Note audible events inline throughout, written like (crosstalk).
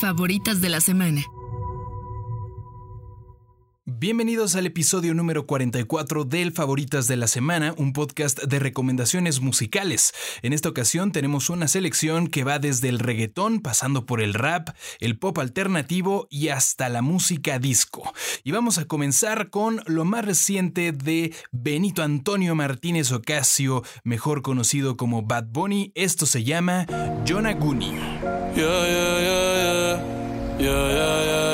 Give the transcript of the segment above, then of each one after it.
Favoritas de la semana. Bienvenidos al episodio número 44 del Favoritas de la Semana, un podcast de recomendaciones musicales. En esta ocasión tenemos una selección que va desde el reggaetón, pasando por el rap, el pop alternativo y hasta la música disco. Y vamos a comenzar con lo más reciente de Benito Antonio Martínez Ocasio, mejor conocido como Bad Bunny. Esto se llama Yonaguni. Una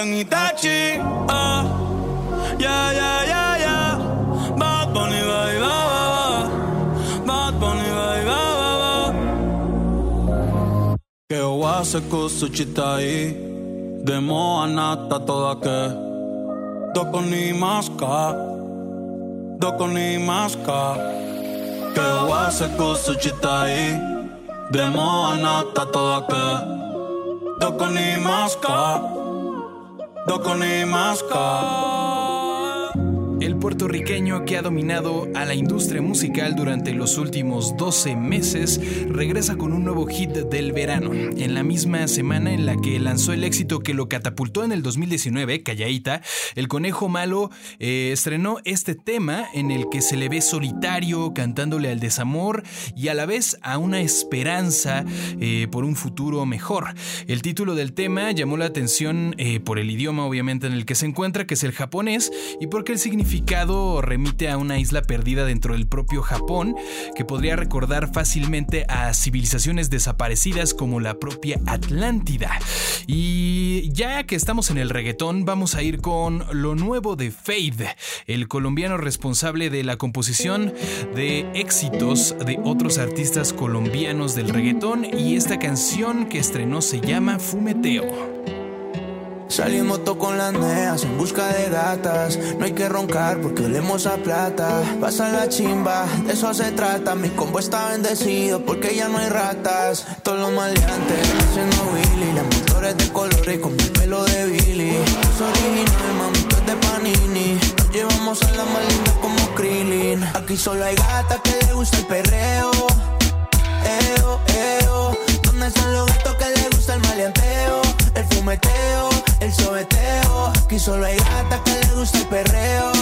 convierto en Itachi ah. Yeah, yeah, yeah, yeah. Bad Bunny, ba, ba. Bad Bunny, baby, ba, ba, ba. Che ho ase kusu chitai Demo anata toda ke Doko ni maska Doko ni maska Che ho ase kusu chitai Demo anata toda ke Doko ni maska Doko ni maska El puertorriqueño que ha dominado a la industria musical durante los últimos 12 meses regresa con un nuevo hit del verano, en la misma semana en la que lanzó el éxito que lo catapultó en el 2019, Callaíta, el conejo malo eh, estrenó este tema en el que se le ve solitario cantándole al desamor y a la vez a una esperanza eh, por un futuro mejor. El título del tema llamó la atención eh, por el idioma obviamente en el que se encuentra, que es el japonés, y porque el significado remite a una isla perdida dentro del propio Japón, que podría recordar fácilmente a civilizaciones desaparecidas como la propia Atlántida. Y ya que estamos en el reggaetón, vamos a ir con lo nuevo de Fade, el colombiano responsable de la composición de éxitos de otros artistas colombianos del reggaetón y esta canción que estrenó se llama Fumeteo. En moto con las neas en busca de gatas. No hay que roncar porque olemos a plata. Pasa la chimba, de eso se trata. Mi combo está bendecido porque ya no hay ratas. Todos los maleantes haciendo Willy. Las motores de colores con mi pelo de Billy. Es original, mami, tú es de Panini. Llevamos a la más como Krillin. Aquí solo hay gata que le gusta el perreo. Eo, eo. ¿Dónde están los gatos que le gusta el maleanteo? El fumeteo, el sobeteo. Aquí solo hay gata que le gusta el perreo.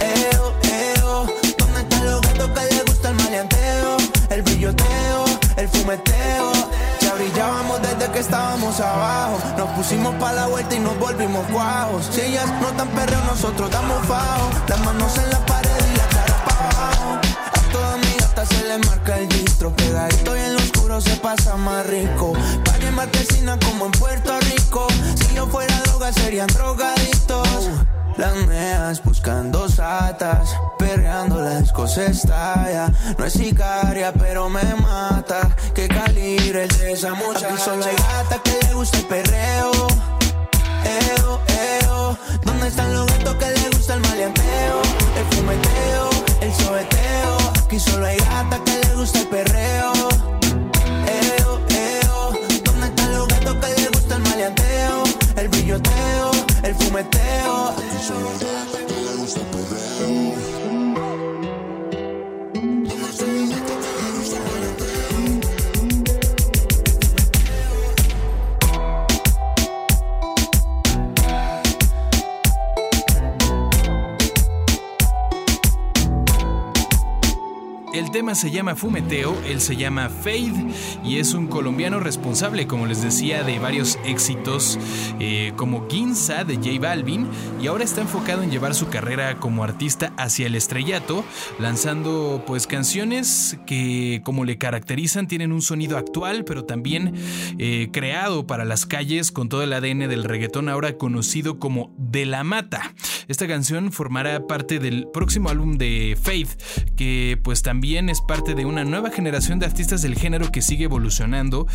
Eo, eo. ¿Dónde están los gatos que le gusta el maleanteo? El brilloteo, el fumeteo brillábamos desde que estábamos abajo. Nos pusimos pa' la vuelta y nos volvimos guajos. Si ellas no tan perreo, nosotros damos fajo. Las manos en la pared y la cara pa' abajo. A toda mi gata se le marca el distro. Pegadito y en lo oscuro se pasa más rico. Pague marquesina como en Puerto Rico. Si yo fuera droga, serían drogadictos. Las meas buscando satas, perreando la se estalla. No es sicaria, pero me mata. Que calibre el de esa muchacha. Aquí solo hay gata que le gusta el perreo. Eo, eo. ¿Dónde están los gatos que le gusta el maleanteo? El fumeteo, el sobeteo. Aquí solo hay gata que le gusta el perreo. Eo, eo. ¿Dónde están los gatos que le gusta el maleanteo? El brilloteo, el fumeteo. Tema se llama Fumeteo, él se llama Fade y es un colombiano responsable, como les decía, de varios éxitos eh, como Ginza de J Balvin y ahora está enfocado en llevar su carrera como artista hacia el estrellato, lanzando pues canciones que como le caracterizan tienen un sonido actual, pero también eh, creado para las calles con todo el ADN del reggaetón ahora conocido como De la Mata. Esta canción formará parte del próximo álbum de Faith, que pues también es parte de una nueva generación de artistas del género que sigue evolucionando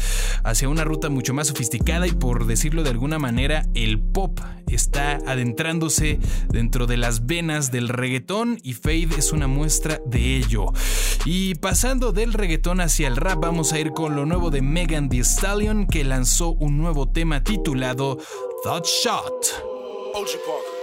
hacia una ruta mucho más sofisticada y por decirlo de alguna manera, el pop está adentrándose dentro de las venas del reggaetón y Faith es una muestra de ello. Y pasando del reggaetón hacia el rap, vamos a ir con lo nuevo de Megan Thee Stallion que lanzó un nuevo tema titulado Thought Shot.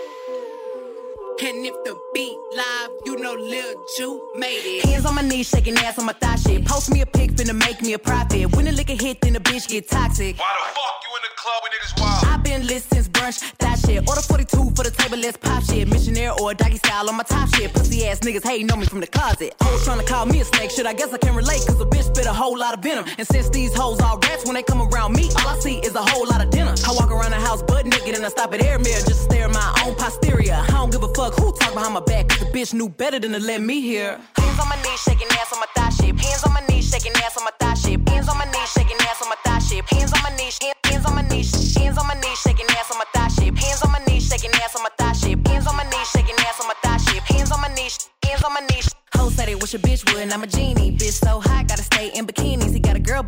And if the beat live, you know Lil Ju made it. Hands on my knees, shaking ass on my thigh shit. Post me a pic, finna make me a profit. When the liquor hit, then the bitch get toxic. Why the fuck you in the club when niggas wild? i been lit since brunch, that shit. Order 42 for the table, let's pop shit. Missionaire or doggy style on my top shit. Pussy ass niggas hating on me from the closet. Hoes trying to call me a snake, shit. I guess I can relate, cause a bitch spit a whole lot of venom. And since these hoes all rats, when they come around me, all I see is a whole lot of dinner. I walk around the house butt naked and I stop at air mirror just to stare at my own posterior. I don't give a fuck who talk behind my back, cause the bitch knew better than to let me hear. Hands on my knees, shaking ass on my thigh shit. Hands on my knees, shaking ass on my thigh shit. Hands on my knees, shaking ass on my thigh shit. Hands on my knees, hands on my knees, hands on my knees, shaking ass on my thigh shit. Hands on my knees, shaking ass on my thigh shit. Hands on my knees, shaking ass on my thigh shit. Hands on my knees, hands on my knees. Hoes say they wish a bitch would, and I'm a genie. Bitch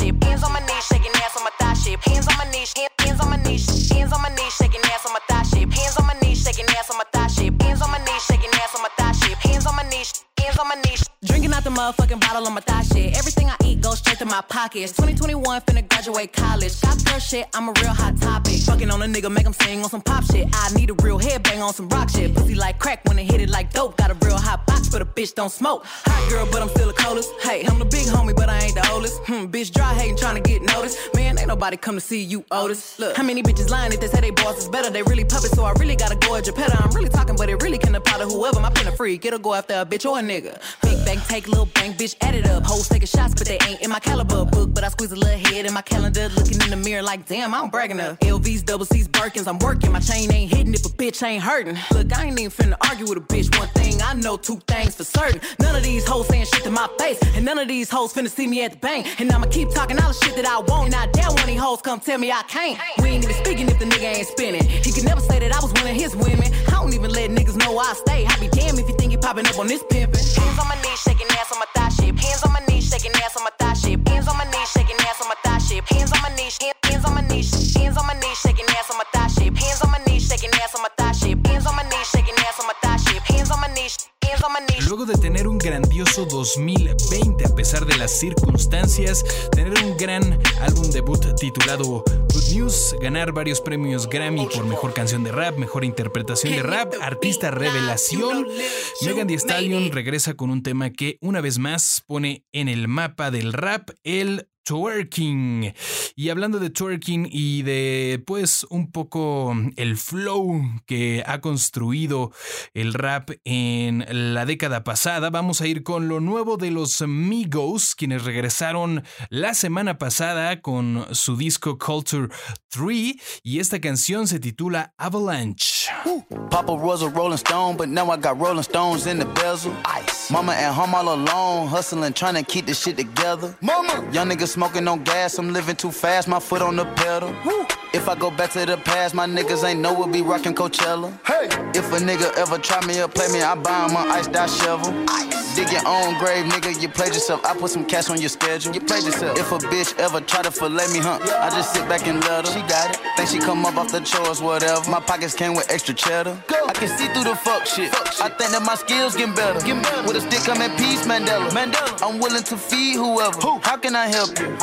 shape. Hands on my knees, shaking ass on my thigh shape. Hands on my knees, hands on my knees, hands on my knees, shaking ass on my thigh shape. Hands on my knees, shaking ass on my thigh shape. Hands on my knees, shaking ass on my thigh shape. Hands on my knees, hands on my knees. Drinking out the motherfucking bottle on my thigh shit. Everything I eat goes straight to my pockets. 2021, finna graduate college. Got girl shit, I'm a real hot topic. Fucking on a nigga, make him sing on some pop shit. I need a real headbang on some rock shit. Pussy like crack when it hit it like dope. Got a real hot box, but a bitch don't smoke. Hot girl, but I'm still the coldest. Hey, I'm the big homie, but I ain't the oldest. Hmm, bitch dry hating, trying to get noticed. Man, ain't nobody come to see you, Otis. Look, how many bitches lying if they say they boss is better? They really puppets, so I really gotta go at your pet. I'm really talking, but it really can apply to whoever. My pen a freak, it'll go after a bitch or a nigga. Big bang, take little bank, bitch, add it up. Hoes taking shots, but they ain't in my caliber book. But I squeeze a little head in my calendar, looking in the mirror like, damn, I don't bragging enough. LVs, double C's, Birkins, I'm working. My chain ain't hitting if a bitch ain't hurting. Look, I ain't even finna argue with a bitch. One thing I know, two things for certain. None of these hoes saying shit to my face, and none of these hoes finna see me at the bank. And I'ma keep talking all the shit that I want, and I doubt one of these hoes come tell me I can't. We ain't even speaking if the nigga ain't spinning. He could never say that I was one of his women. I don't even let niggas know I stay. I be damn if you think you popping up on this pimpin'. Hands on my knees, shaking ass on my thigh shit. Hands on my knees, shaking ass on my thigh shit. Hands on my knees, shaking ass on my thigh shit. Hands on my knees, hands on my knees, hands on my knees, shaking ass on my thigh Luego de tener un grandioso 2020 a pesar de las circunstancias, tener un gran álbum debut titulado Good News, ganar varios premios Grammy por mejor canción de rap, mejor interpretación de rap, artista revelación, Megan Thee Stallion regresa con un tema que una vez más pone en el mapa del rap el twerking. Y hablando de twerking y de pues un poco el flow que ha construido el rap en la década pasada, vamos a ir con lo nuevo de los Migos, quienes regresaron la semana pasada con su disco Culture 3 y esta canción se titula Avalanche. Papa was a Rolling Stone, but now I got Rolling Stones in the bezel. Ice. Mama at home all alone, hustling, trying to keep this shit together. Mama, young niggas smoking on gas, I'm living too fast, my foot on the pedal. Woo. If I go back to the past, my niggas ain't know we'll be rocking Coachella. Hey, if a nigga ever try me or play me, I buy him an iced out shovel. Ice. Dig your own grave, nigga, you played yourself. I put some cash on your schedule. You played yourself. If a bitch ever try to fillet me, huh? I just sit back and let her. She got it. Think she come up off the chores, whatever. My pockets came with extra cheddar. Go. I can see through the fuck shit. fuck shit. I think that my skills getting better. Get better. With a stick, I'm at peace, Mandela. Mandela. I'm willing to feed whoever. Who? How can I help you?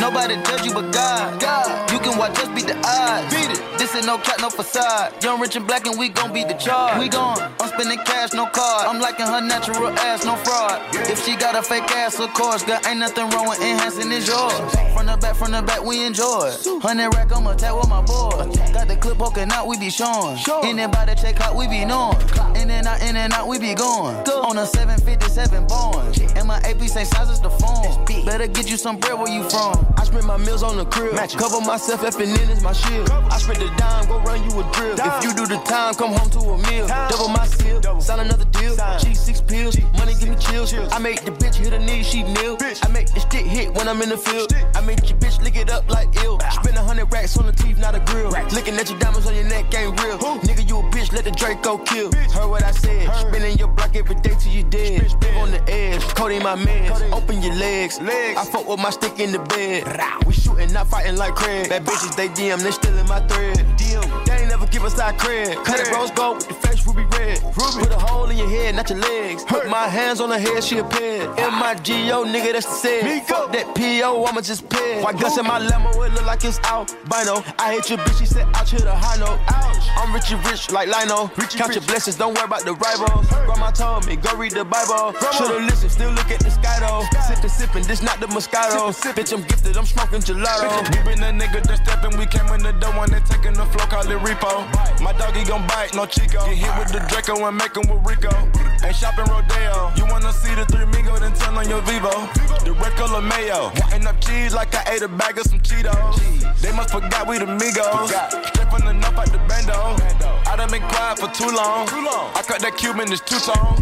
Nobody judge you but God. God. You can watch us beat the odds. Beat it. This ain't no cat, no facade. Young, rich, and black, and we gon' beat the charge. We gon' I'm spending cash, no card. I'm liking her natural ass, no fraud. If she got a fake ass, of course, girl, ain't nothing wrong with enhancing it's yours. From the back, from the back, we enjoy. Hundred rack, I'ma tap with my boys. Got the clip poking out, we be showing. Anybody check out, we be knowing. In and out, in and out, we be going. On a 757 Boeing. And my AP same size as the phone. Better get you some bread where you from. I spend my meals on the crib. Cover myself, effing in is my shield. I spend the dime, go run you a drill. If you do the time, come home to a meal. Double my seal, sign another deal. G6 pills, money give me chills. I make the bitch hit her knees, she kneel. I make the stick hit when I'm in the field. I make your bitch lick it up like ill. Spend a hundred racks on the teeth, not a grill. Looking at your diamonds on your neck ain't real. Nigga, you a bitch, let the Draco kill. Heard what I said. Spinning your block every day till you dead. On the edge, coding my meds. Open your legs. I fuck with my stick in the bed. We shooting, not fighting like Craig. Bad bitches, they DM, Damn, they still in my thread. DM give us our cred. Cut it rose gold with the face ruby red. Ruby. Put a hole in your head, not your legs. Put my hands on her head, she a ped. M-I-G-O, nigga, that's the said. Fuck that P.O., I'ma just ped. White guts in my limo, it look like it's albino. I hate your bitch, she said, ouch, hit a high note. Ouch. I'm rich and rich like Lino. Richie Count rich. your blessings, don't worry about the rivals. Grandma told me, go read the Bible. Should've listened, still look at the sky though. Sippin', sippin', this not the Moscato. Bitch, I'm gifted, I'm smoking gelato. We been a nigga that steppin', we came in the door when they taking the flow, call it repo. My doggy gon' bite, no Chico. Get hit with the Draco and make him with Rico. Ain't shopping Rodeo. You wanna see the three Migo, then turn on your Vivo. The red color mayo. Wanting up cheese like I ate a bag of some Cheetos. They must forgot we the Migos. The north out the bando. I done been quiet for too long. I cut that Cuban, it's two tone.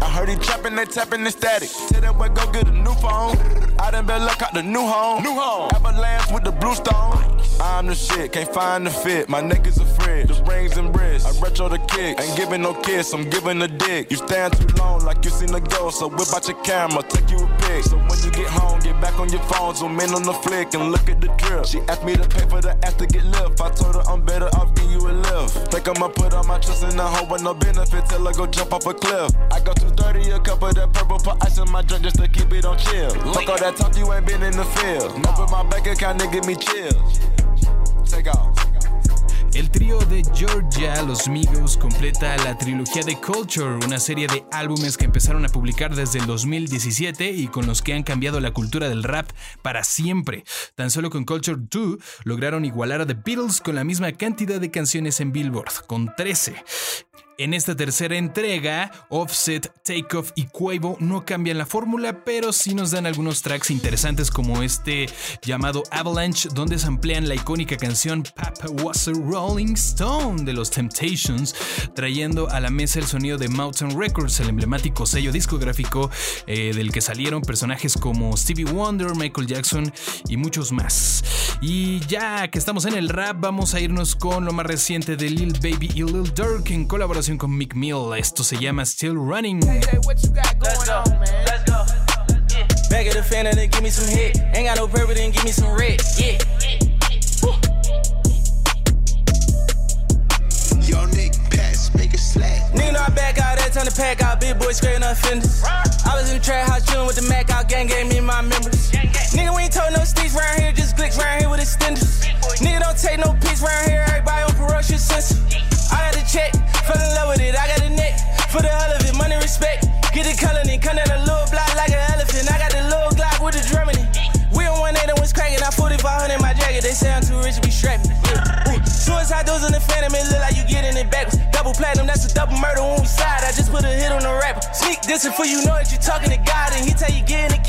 I heard he trapping, they tapping the static. Tell that boy go get a new phone. I done been luck out the new home. New home. Avalanche with the blue stone. I'm the shit, can't find the fit. My niggas afraid. The rings and wrists. I retro the kick. Ain't giving no kiss, I'm giving a dick. You stand too long like you seen a ghost. So whip out your camera, take you a pic. So when you get home, get back on your phone, zoom in on the flick and look at the drip. She asked me to pay for the ass to get lift. I told her I'm better off giving you a lift. Think I'ma put all my trust in the hoe with no benefit till I go jump off a cliff. I go too dirty, a cup of that purple, put ice in my drink just to keep it on chill. Fuck all that talk, you ain't been in the field. Open my bank account give me chills. Take off. El trío de Georgia, los Migos, completa la trilogía de Culture, una serie de álbumes que empezaron a publicar desde el 2017 y con los que han cambiado la cultura del rap para siempre. Tan solo con Culture 2 lograron igualar a The Beatles con la misma cantidad de canciones en Billboard, con 13. En esta tercera entrega, Offset, Takeoff y Quavo no cambian la fórmula, pero sí nos dan algunos tracks interesantes como este llamado Avalanche, donde se amplían la icónica canción Papa Was a Rolling Stone de los Temptations, trayendo a la mesa el sonido de Mountain Records, el emblemático sello discográfico eh, del que salieron personajes como Stevie Wonder, Michael Jackson y muchos más. Y ya que estamos en el rap, vamos a irnos con lo más reciente de Lil Baby y Lil Durk en colaboración colaboración con Mick Mill. Esto se llama Still Running. Back at the fan and give me some hit. Ain't got no purpose, then give me some red. Yeah. Young Nick, pass, make it slack. Nigga know I back out that time to pack out. Big boy scraping up fenders. I was in the trap house chillin' with the Mac out. Gang gave me my members. Nigga, we ain't told no sticks round here. Just glicks round here with extenders. Nigga don't take no pics round here. Everybody on ferocious sense. I got the check. Fell in love with it. I got the net. For the hell of it. Money respect. Get the color and come down a little block like an elephant. I got the little Glock with the drum in it. We on one eight and was cracking. I 4500 in my jacket. They say I'm too rich to be strapping. Yeah. Suicide doors in the phantom. It look like you getting it backwards. Double platinum. That's a double murder when we side. I just put a hit on the rapper. Sneak this for you know that you talking to God and he tell you get in the.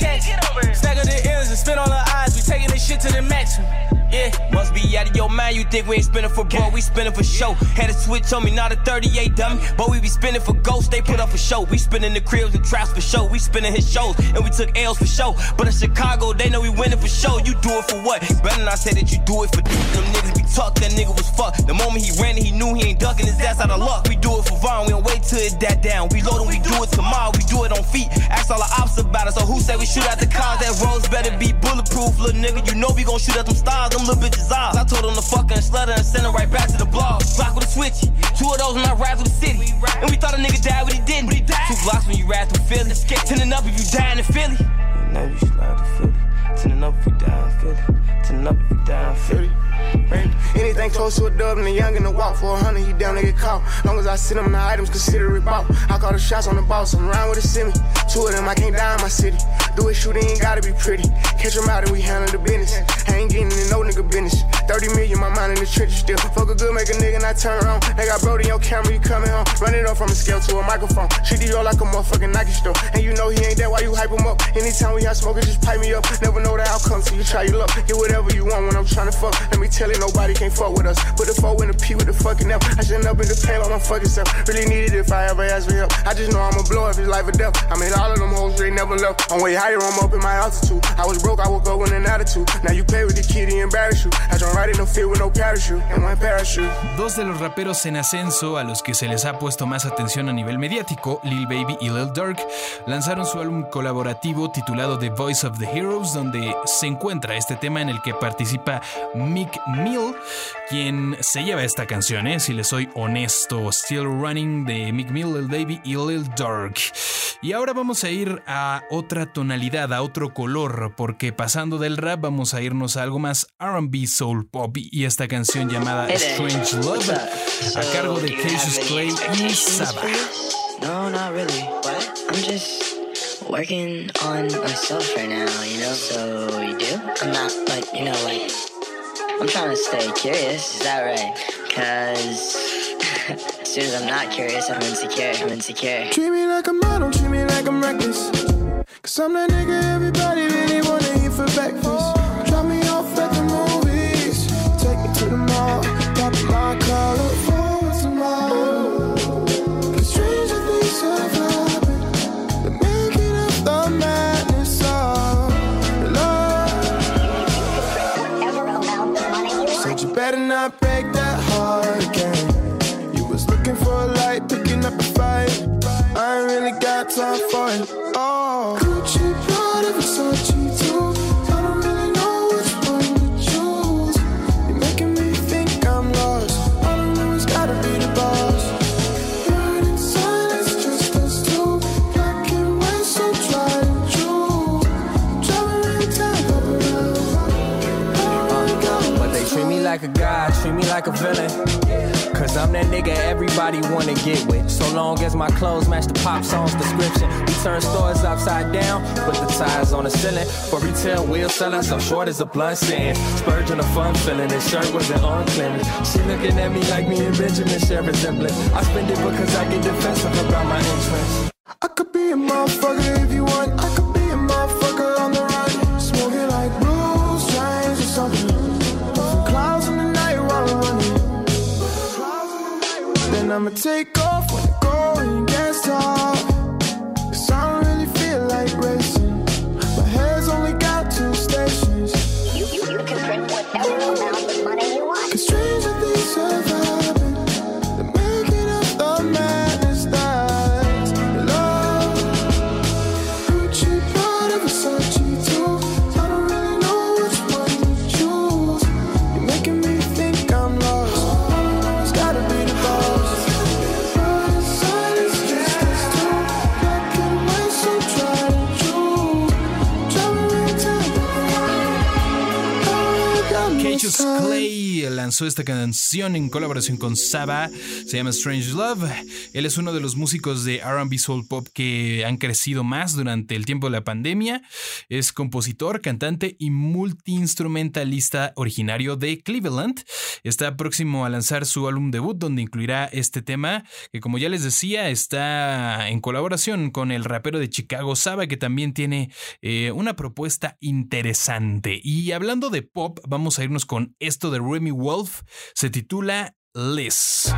Stack of the ends and spin on the eyes. We taking this shit to the maximum. Yeah, must be out of your mind. You think we ain't spinning for bro, we spinning for show. Had a switch on me, not a 38 dummy. But we be spinning for ghosts, they put up a show. We spinning the cribs and traps for show. We spinning his shows, and we took L's for show. But in Chicago, they know we winning for show. You do it for what? Better not say that you do it for them niggas be talk. That nigga was. The moment he ran, he knew he ain't ducking his ass out of luck. We do it for Vaughn, we don't wait till it that down. We load and we do it tomorrow, we do it on feet. Ask all the ops about it. So who say we shoot at the cars? That roads better be bulletproof, little nigga. You know we gon' shoot at them stars, them little bitches eyes. I told him to fuck and slutter and send him right back to the blog. Block with a switch. Two of those when I ride through the city. And we thought a nigga died, but he didn't. But he died. Two blocks when you ride through Philly. Tending up if you die in Philly. Now you slide to Philly. Tending up if you die in Philly. Tending up if you die in Philly. Anything close to a dub and a young in the walk for a hundred, he down to get caught. Long as I sit him, the items consider it bought. I call the shots on the boss, I'm with a semi. Two of them, I can't die in my city. Do it, shoot, ain't gotta be pretty. Catch them out and we handle the business. I ain't getting in no nigga business. 30 million, my mind in the trenches still. Fuck a good, make a nigga not turn around. They got Brody on camera, you coming home. Run it up from a scale to a microphone. Treat the like a motherfucking Nike store. And you know he ain't that, why you hype him up? Anytime we have smoke, just pipe me up. Never know the outcome till you try your luck. Get whatever you want when I'm trying to fuck. Let me tell you, nobody can't fuck with us. Put the four in the P with the fucking F. I shouldn't up in the pain by my fucking self. Really need it if I ever ask for help. I just know I'ma blow if it's life or death. I made all of them hoes, they never left. I'm way higher, I'm up in my altitude. I was broke, I woke up with an attitude. Now you play with the kid, he embarrass you. I don't ride in no fear with no parachute. And one parachute. Dos de los raperos en ascenso a los que se les ha puesto más atención a nivel mediático, Lil Baby y Lil Durk, lanzaron su álbum colaborativo titulado The Voice of the Heroes, donde se encuentra este tema en el que participa Mick Mill, quien se lleva esta canción, ¿eh? si le soy honesto. Still Running de Mick Mill, Lil Baby y Lil Durk. Y ahora vamos a ir a otra tonalidad, a otro color, porque pasando del rap vamos a irnos a algo más RB Soul Pop y esta canción llamada Strange Love a cargo de Cassius Clay y Saba. No, not really. What? I'm just working on myself right now, you know? So you do? I'm not like, you know, like I'm trying to stay curious, is that right? Cause (laughs) as soon as I'm not curious, I'm insecure. I'm insecure. Treat me like a model, treat me like I'm reckless. Cause I'm that nigga everybody really clothes match the pop song's description. We turn stores upside down, put the tires on the ceiling. For retail, we'll selling so short as a blunt stand. Spurging a fun feeling, his shirt wasn't on clearance. She looking at me like me and Benjamin share resemblance. I spend it because I get defensive about my interests. I could be a motherfucker if you want. I could be a motherfucker on the run. Smoking like blue strains or something. Clouds in the night while I'm running. Then I'ma take off the song lanzó esta canción en colaboración con Saba, se llama Strange Love. Él es uno de los músicos de RB Soul Pop que han crecido más durante el tiempo de la pandemia. Es compositor, cantante y multiinstrumentalista originario de Cleveland. Está próximo a lanzar su álbum debut donde incluirá este tema que como ya les decía está en colaboración con el rapero de Chicago Saba que también tiene eh, una propuesta interesante. Y hablando de pop, vamos a irnos con esto de Remy Wolf. Se titula Liz.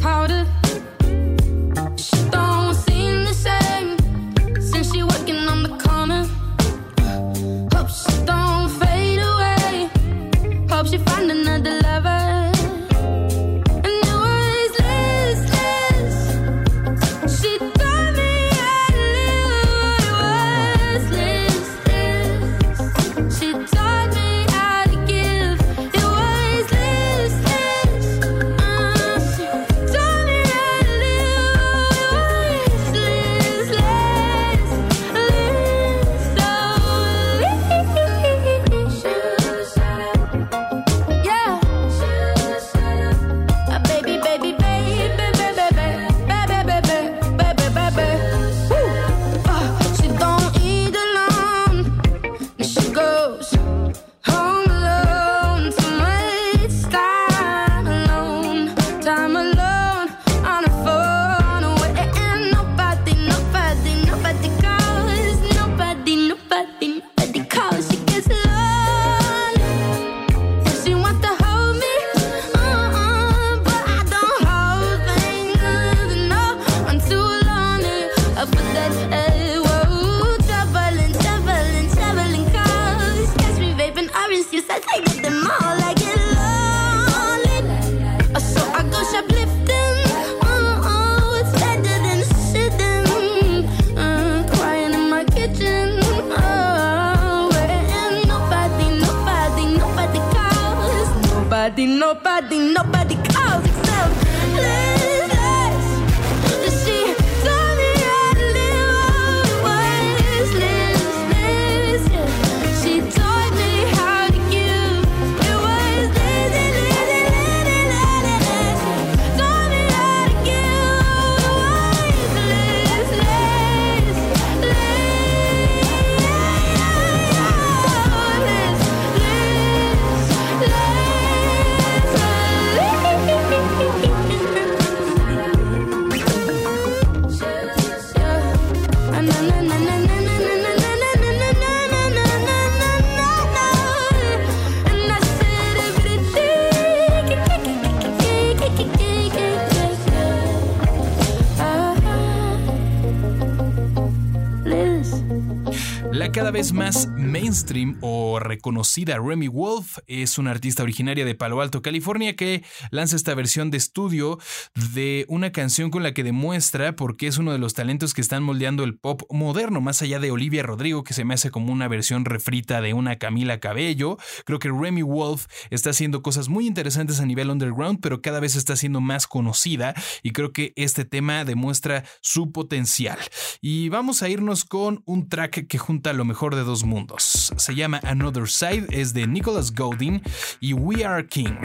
powder mainstream o reconocida Remy Wolf es una artista originaria de Palo Alto, California, que lanza esta versión de estudio de una canción con la que demuestra por qué es uno de los talentos que están moldeando el pop moderno, más allá de Olivia Rodrigo, que se me hace como una versión refrita de una Camila Cabello. Creo que Remy Wolf está haciendo cosas muy interesantes a nivel underground, pero cada vez está siendo más conocida y creo que este tema demuestra su potencial. Y vamos a irnos con un track que junta lo mejor de dos mundos. Se llama Another Side, es de Nicholas Golding y We Are King.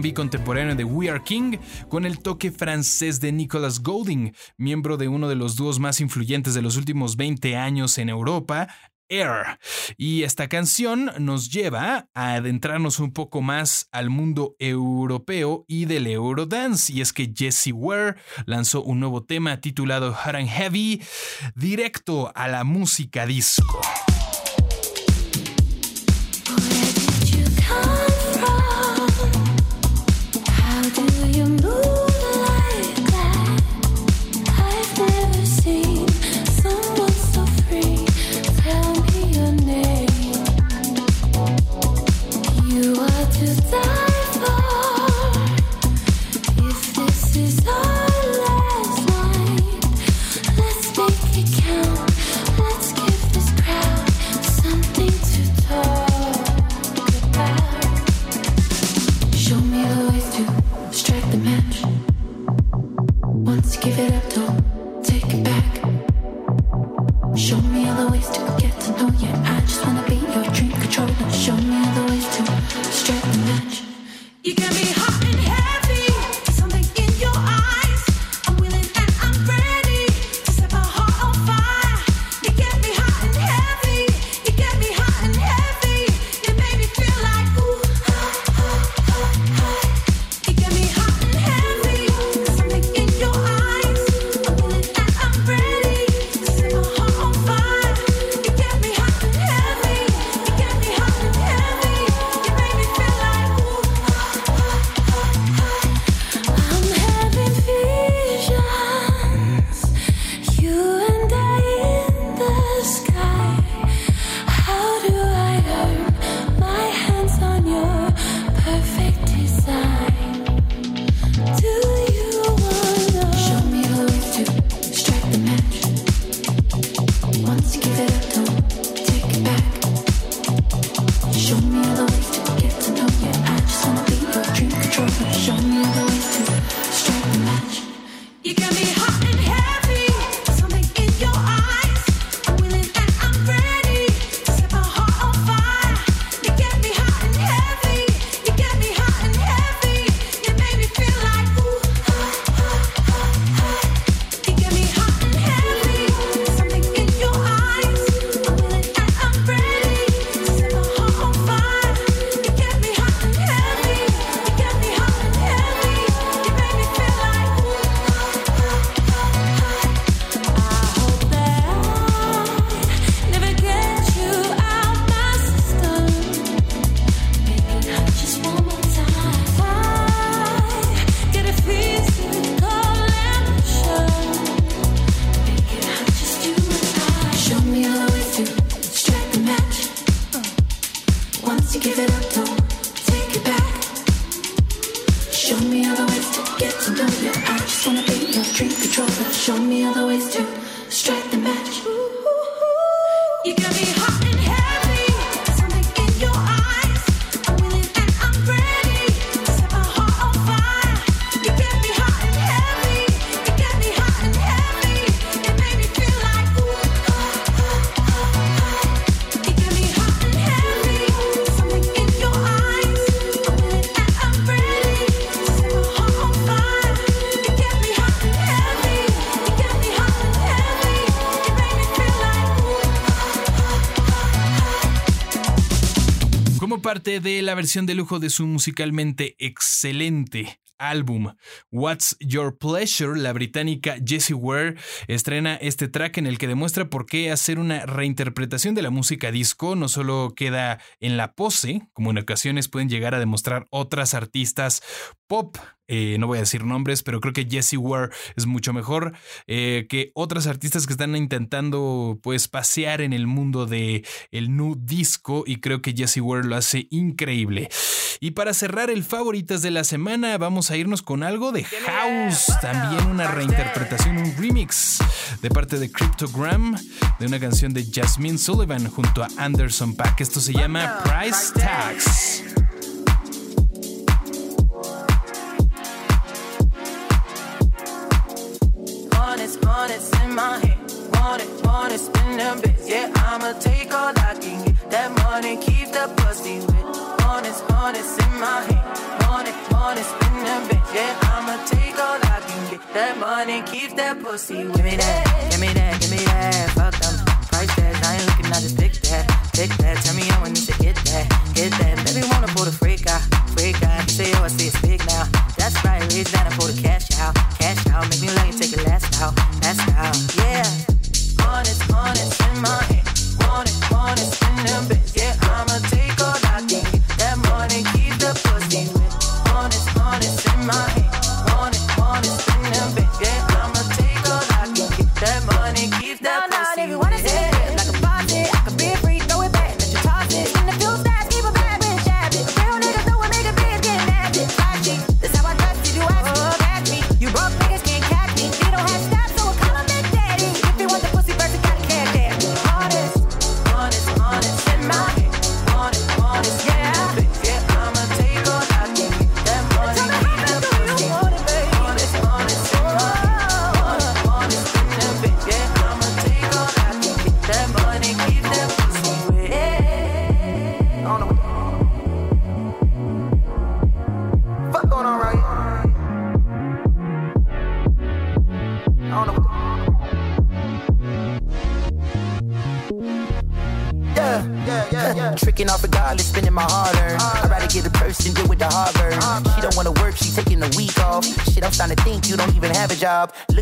RB contemporáneo de We Are King con el toque francés de Nicholas Golding, miembro de uno de los dúos más influyentes de los últimos 20 años en Europa, Air. Y esta canción nos lleva a adentrarnos un poco más al mundo europeo y del Eurodance. Y es que Jessie Ware lanzó un nuevo tema titulado Hot and Heavy, directo a la música disco. De la versión de lujo de su musicalmente excelente álbum What's Your Pleasure, la británica Jessie Ware estrena este track en el que demuestra por qué hacer una reinterpretación de la música disco no solo queda en la pose, como en ocasiones pueden llegar a demostrar otras artistas pop eh, no voy a decir nombres, pero creo que Jessie Ware es mucho mejor eh, que otras artistas que están intentando pues pasear en el mundo de el nu disco y creo que Jessie Ware lo hace increíble. Y para cerrar el favoritas de la semana vamos a irnos con algo de house, también una reinterpretación, un remix de parte de Cryptogram de una canción de Jasmine Sullivan junto a Anderson Pack. Esto se llama Price Tags. In my head. Want it, want it, spend it them bitch. Yeah, I'ma take all I can get. That money keep the pussy wet. Honest, honest in my hand. Honest, honest, spin them bitch. Yeah, I'ma take all I can get. That money keep that pussy wet. Give me that, give me that, give me that. Fuck them price tags. I ain't looking, I just pick that, pick that. Tell me on when you say get that, get that. Baby wanna pull the freak out, freak out. You say, oh, I see it's big now. That's right, raise that and pull the cash out, cash out. Make me like it, take it last out, that's how.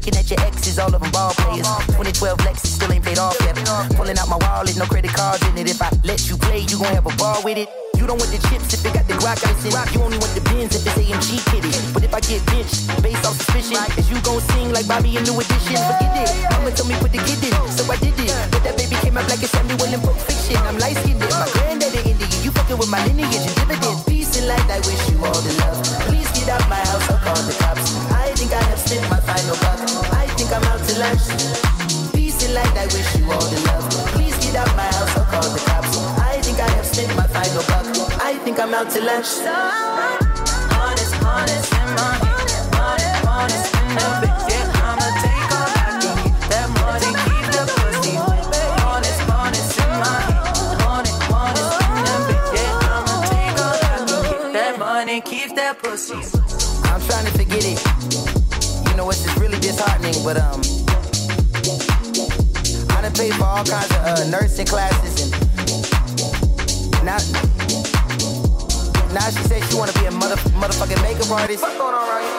Looking at your exes, all of them ball players. 2012 Lexus still ain't paid off yet. Pulling out my wallet, no credit cards in it. If I let you play, you gon' have a ball with it. You don't want the chips if it got the Glock ice in it. You only want the bins if it's AMG kitty. But if I get benched based off suspicion, is you gon' sing like Bobby in New Edition? Forget it. Mama told me put the kid in, so I did it. But that baby came out like a Samuel in Pulp Fiction. I'm light skinned, my granddaddy Indian. You fucking with my lineage and dividends. Peace and light, I wish you all the to lunch. Peace and light, I wish you all the love. Please get out my house, I'll call the cops. I think I have spent my final buck. I think I'm out to lunch. Honest, honest in my. Honest, honest in the bitch. Yeah, I'ma take all I can. That money keep the pussy. Honest, honest in my. Honest, honest in the bitch. Yeah, I'ma take all I can. That money keep that pussy. I'm trying to forget it. Know, it's just really disheartening, but um, I done paid for all kinds of uh, nursing classes and now, now she said she wanna be a mother, motherfucking makeup artist. What's going on right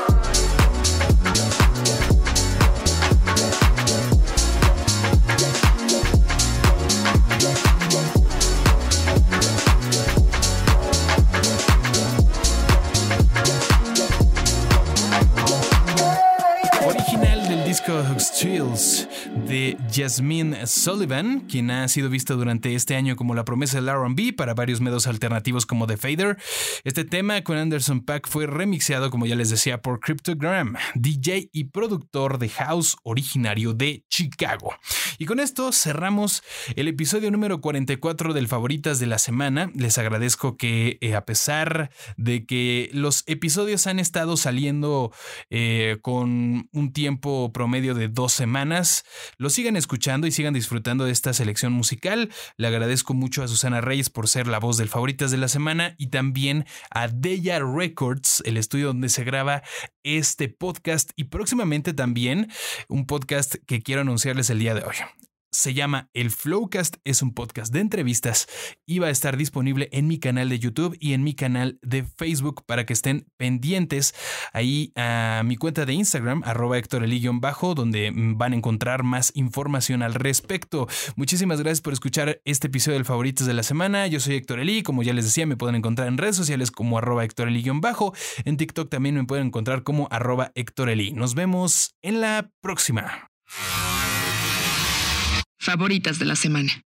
et Jasmine Sullivan, quien ha sido vista durante este año como la promesa del RB para varios medios alternativos como The Fader. Este tema con Anderson Pack fue remixeado, como ya les decía, por Cryptogram, DJ y productor de house originario de Chicago. Y con esto cerramos el episodio número 44 del Favoritas de la Semana. Les agradezco que eh, a pesar de que los episodios han estado saliendo eh, con un tiempo promedio de dos semanas, lo sigan escuchando y sigan disfrutando de esta selección musical. Le agradezco mucho a Susana Reyes por ser la voz del Favoritas de la Semana y también a Deya Records, el estudio donde se graba este podcast y próximamente también un podcast que quiero anunciarles el día de hoy. Se llama El Flowcast, es un podcast de entrevistas y va a estar disponible en mi canal de YouTube y en mi canal de Facebook para que estén pendientes ahí a mi cuenta de Instagram, arroba Héctor bajo donde van a encontrar más información al respecto. Muchísimas gracias por escuchar este episodio del Favoritos de la Semana. Yo soy Héctor Eli, como ya les decía, me pueden encontrar en redes sociales como arroba Héctor bajo En TikTok también me pueden encontrar como arroba Héctor. Nos vemos en la próxima. Favoritas de la semana.